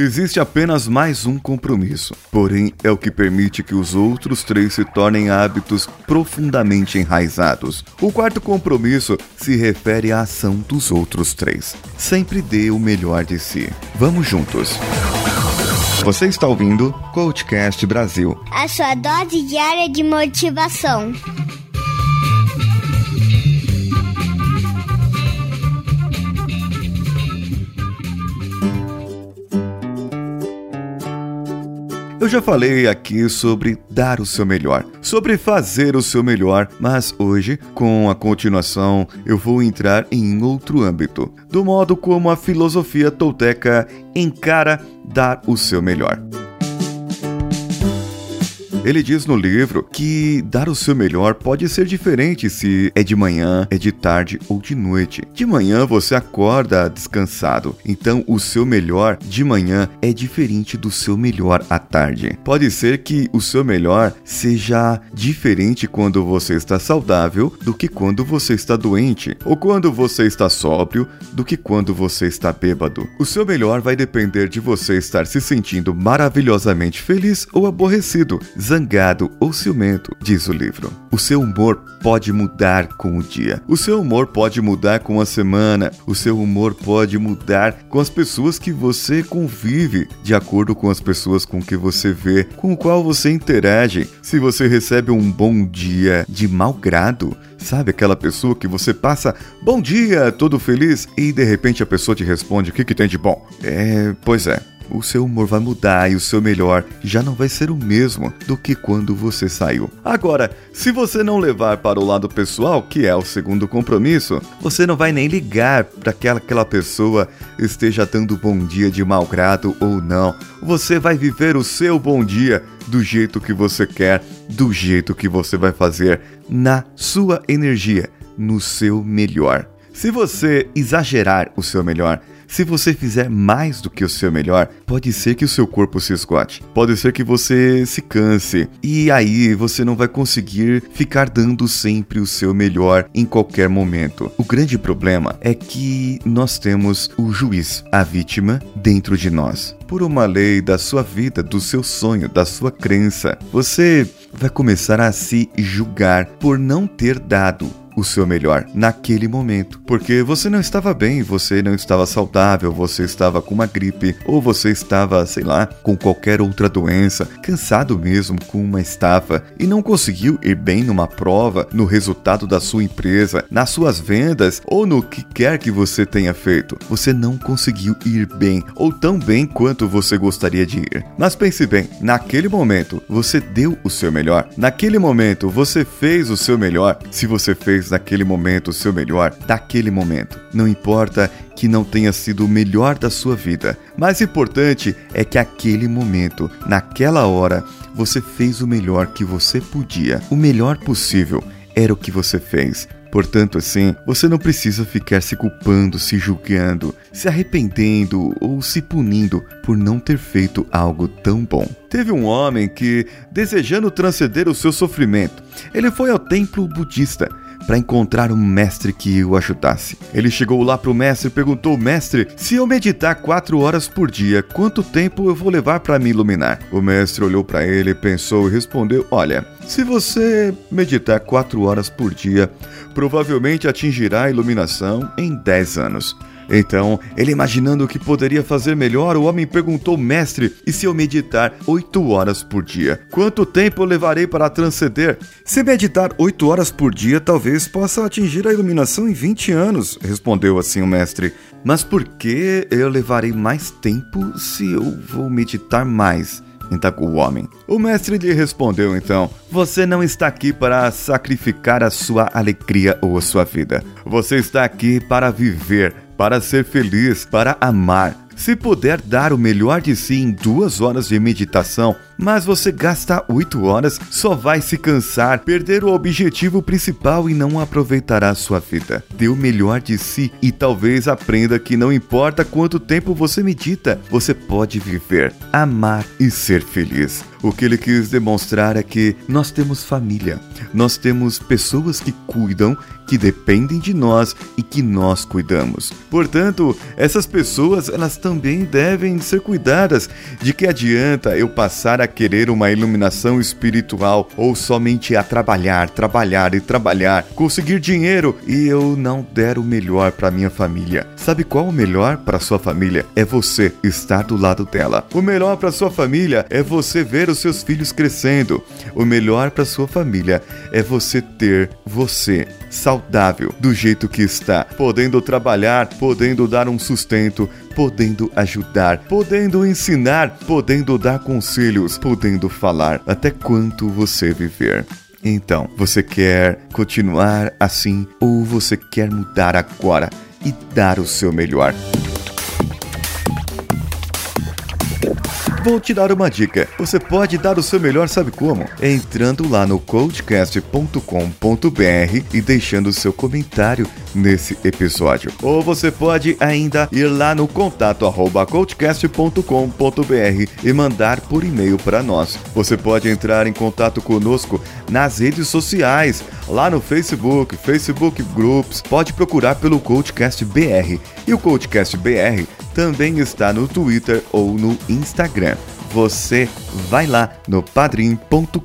Existe apenas mais um compromisso, porém é o que permite que os outros três se tornem hábitos profundamente enraizados. O quarto compromisso se refere à ação dos outros três. Sempre dê o melhor de si. Vamos juntos. Você está ouvindo Coachcast Brasil a sua dose diária de motivação. Eu já falei aqui sobre dar o seu melhor, sobre fazer o seu melhor, mas hoje, com a continuação, eu vou entrar em outro âmbito, do modo como a filosofia tolteca encara dar o seu melhor. Ele diz no livro que dar o seu melhor pode ser diferente se é de manhã, é de tarde ou de noite. De manhã você acorda descansado, então o seu melhor de manhã é diferente do seu melhor à tarde. Pode ser que o seu melhor seja diferente quando você está saudável do que quando você está doente, ou quando você está sóbrio do que quando você está bêbado. O seu melhor vai depender de você estar se sentindo maravilhosamente feliz ou aborrecido, zangado ou ciumento, diz o livro. O seu humor pode mudar com o dia. O seu humor pode mudar com a semana. O seu humor pode mudar com as pessoas que você convive, de acordo com as pessoas com que você vê, com o qual você interage. Se você recebe um bom dia de mau grado, Sabe aquela pessoa que você passa bom dia, todo feliz, e de repente a pessoa te responde: o que, que tem de bom? É, pois é o seu humor vai mudar e o seu melhor já não vai ser o mesmo do que quando você saiu. Agora, se você não levar para o lado pessoal, que é o segundo compromisso, você não vai nem ligar para que aquela pessoa esteja dando bom dia de mau grado ou não. Você vai viver o seu bom dia do jeito que você quer, do jeito que você vai fazer, na sua energia, no seu melhor. Se você exagerar o seu melhor, se você fizer mais do que o seu melhor, pode ser que o seu corpo se esgote, pode ser que você se canse e aí você não vai conseguir ficar dando sempre o seu melhor em qualquer momento. O grande problema é que nós temos o juiz, a vítima, dentro de nós. Por uma lei da sua vida, do seu sonho, da sua crença, você vai começar a se julgar por não ter dado o seu melhor naquele momento, porque você não estava bem, você não estava saudável, você estava com uma gripe ou você estava, sei lá, com qualquer outra doença, cansado mesmo com uma estafa e não conseguiu ir bem numa prova, no resultado da sua empresa, nas suas vendas ou no que quer que você tenha feito. Você não conseguiu ir bem ou tão bem quanto você gostaria de ir. Mas pense bem, naquele momento você deu o seu melhor. Naquele momento você fez o seu melhor. Se você fez naquele momento o seu melhor, daquele momento. Não importa que não tenha sido o melhor da sua vida. Mais importante é que aquele momento, naquela hora, você fez o melhor que você podia. O melhor possível era o que você fez. Portanto, assim, você não precisa ficar se culpando, se julgando, se arrependendo ou se punindo por não ter feito algo tão bom. Teve um homem que, desejando transcender o seu sofrimento, ele foi ao templo budista para encontrar um mestre que o ajudasse. Ele chegou lá para o mestre e perguntou: Mestre, se eu meditar quatro horas por dia, quanto tempo eu vou levar para me iluminar? O mestre olhou para ele, pensou e respondeu: Olha, se você meditar quatro horas por dia, provavelmente atingirá a iluminação em 10 anos. Então, ele imaginando o que poderia fazer melhor, o homem perguntou mestre: E se eu meditar oito horas por dia? Quanto tempo eu levarei para transcender? Se meditar oito horas por dia, talvez possa atingir a iluminação em 20 anos, respondeu assim o mestre. Mas por que eu levarei mais tempo se eu vou meditar mais? indagou o homem. O mestre lhe respondeu então: Você não está aqui para sacrificar a sua alegria ou a sua vida. Você está aqui para viver, para ser feliz, para amar. Se puder dar o melhor de si em duas horas de meditação, mas você gastar 8 horas só vai se cansar, perder o objetivo principal e não aproveitará sua vida. Dê o melhor de si e talvez aprenda que não importa quanto tempo você medita, você pode viver, amar e ser feliz. O que ele quis demonstrar é que nós temos família, nós temos pessoas que cuidam, que dependem de nós e que nós cuidamos. Portanto, essas pessoas elas também devem ser cuidadas. De que adianta eu passar a querer uma iluminação espiritual ou somente a trabalhar, trabalhar e trabalhar, conseguir dinheiro e eu não der o melhor para minha família? Sabe qual o melhor para sua família? É você estar do lado dela. O melhor para sua família é você ver os seus filhos crescendo. O melhor para sua família é você ter você saudável do jeito que está, podendo trabalhar, podendo dar um sustento, podendo ajudar, podendo ensinar, podendo dar conselhos, podendo falar até quanto você viver. Então, você quer continuar assim ou você quer mudar agora e dar o seu melhor? Vou te dar uma dica. Você pode dar o seu melhor, sabe como? Entrando lá no coachcast.com.br e deixando seu comentário nesse episódio. Ou você pode ainda ir lá no contato arroba e mandar por e-mail para nós. Você pode entrar em contato conosco nas redes sociais, lá no Facebook, Facebook Groups, pode procurar pelo Coachcast BR. E o Coachcast BR também está no Twitter ou no Instagram você vai lá no padrim.com.br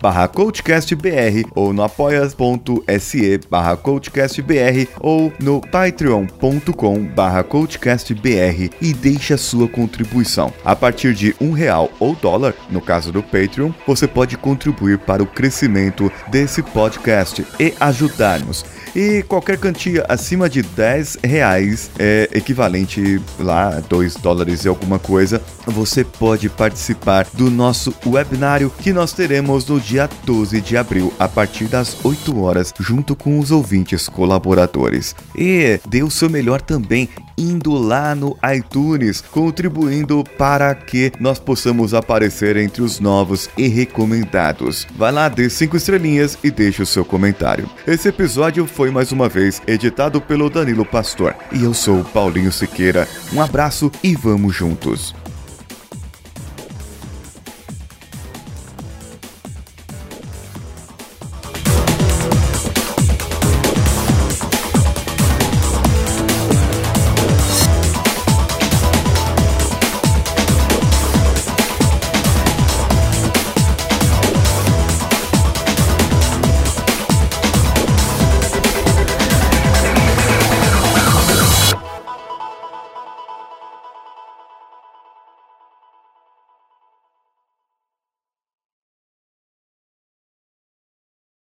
barra coachcastbr ou no apoia.se barra coachcastbr ou no patreon.com barra coachcastbr e deixe a sua contribuição. A partir de um real ou dólar, no caso do Patreon, você pode contribuir para o crescimento desse podcast e ajudar-nos e qualquer quantia acima de 10 reais é equivalente lá a 2 dólares e alguma coisa, você pode participar do nosso webinário que nós teremos no dia 12 de abril, a partir das 8 horas, junto com os ouvintes colaboradores. E dê o seu melhor também indo lá no iTunes, contribuindo para que nós possamos aparecer entre os novos e recomendados. Vai lá, dê 5 estrelinhas e deixe o seu comentário. Esse episódio foi mais uma vez editado pelo Danilo Pastor e eu sou Paulinho Siqueira. Um abraço e vamos juntos.